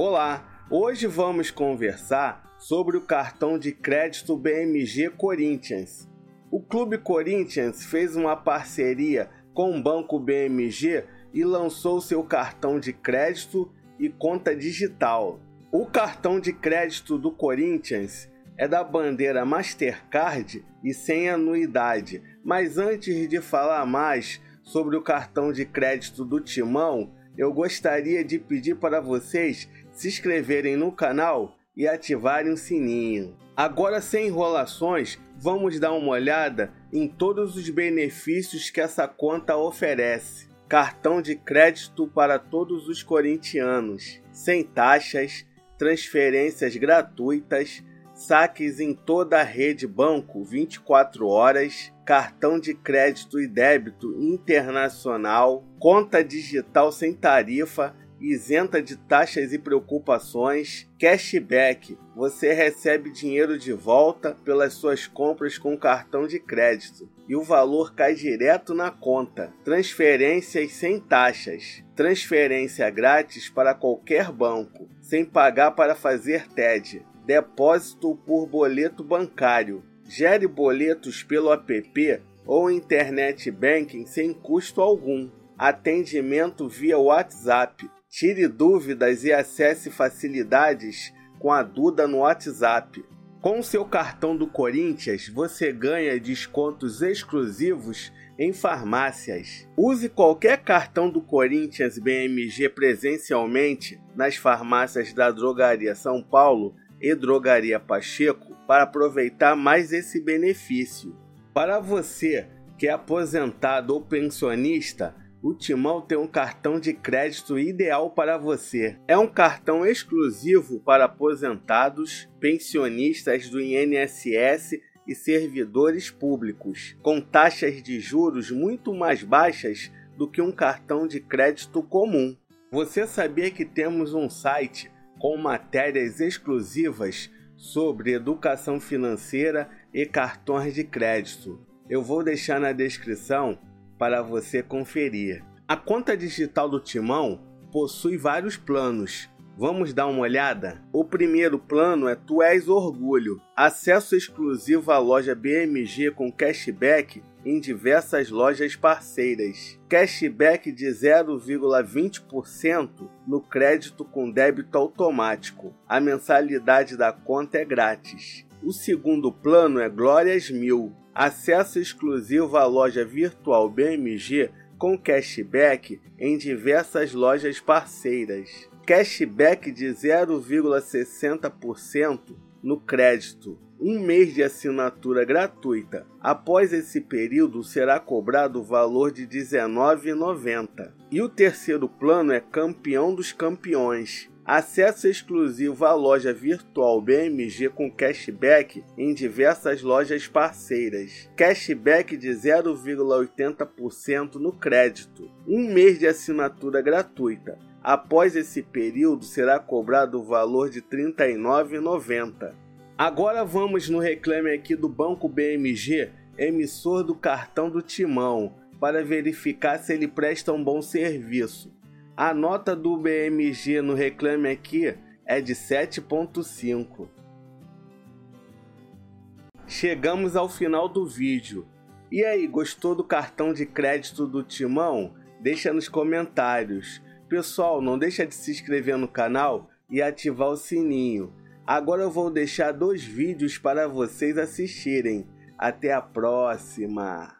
Olá, hoje vamos conversar sobre o cartão de crédito BMG Corinthians. O Clube Corinthians fez uma parceria com o Banco BMG e lançou seu cartão de crédito e conta digital. O cartão de crédito do Corinthians é da bandeira Mastercard e sem anuidade. Mas antes de falar mais sobre o cartão de crédito do Timão, eu gostaria de pedir para vocês se inscreverem no canal e ativarem o sininho. Agora, sem enrolações, vamos dar uma olhada em todos os benefícios que essa conta oferece. Cartão de crédito para todos os corintianos, sem taxas, transferências gratuitas, saques em toda a rede banco 24 horas, cartão de crédito e débito internacional, conta digital sem tarifa, isenta de taxas e preocupações, cashback. Você recebe dinheiro de volta pelas suas compras com cartão de crédito e o valor cai direto na conta. Transferências sem taxas. Transferência grátis para qualquer banco, sem pagar para fazer TED depósito por boleto bancário. Gere boletos pelo app ou internet banking sem custo algum. Atendimento via WhatsApp. Tire dúvidas e acesse facilidades com a Duda no WhatsApp. Com seu cartão do Corinthians, você ganha descontos exclusivos em farmácias. Use qualquer cartão do Corinthians BMG presencialmente nas farmácias da Drogaria São Paulo e Drogaria Pacheco para aproveitar mais esse benefício. Para você que é aposentado ou pensionista, o Timão tem um cartão de crédito ideal para você. É um cartão exclusivo para aposentados, pensionistas do INSS e servidores públicos, com taxas de juros muito mais baixas do que um cartão de crédito comum. Você sabia que temos um site com matérias exclusivas sobre educação financeira e cartões de crédito. Eu vou deixar na descrição para você conferir. A conta digital do Timão possui vários planos. Vamos dar uma olhada? O primeiro plano é Tu És Orgulho, acesso exclusivo à loja BMG com cashback em diversas lojas parceiras. Cashback de 0,20% no crédito com débito automático. A mensalidade da conta é grátis. O segundo plano é Glórias Mil, acesso exclusivo à loja virtual BMG com cashback em diversas lojas parceiras. Cashback de 0,60% no crédito um mês de assinatura gratuita. Após esse período, será cobrado o valor de R$ 19,90. E o terceiro plano é Campeão dos Campeões. Acesso exclusivo à loja virtual BMG com cashback em diversas lojas parceiras. Cashback de 0,80% no crédito. Um mês de assinatura gratuita. Após esse período, será cobrado o valor de R$ 39,90. Agora vamos no reclame aqui do Banco BMG, emissor do cartão do Timão, para verificar se ele presta um bom serviço. A nota do BMG no reclame aqui é de 7.5. Chegamos ao final do vídeo. E aí, gostou do cartão de crédito do Timão? Deixa nos comentários. Pessoal, não deixa de se inscrever no canal e ativar o sininho. Agora eu vou deixar dois vídeos para vocês assistirem. Até a próxima!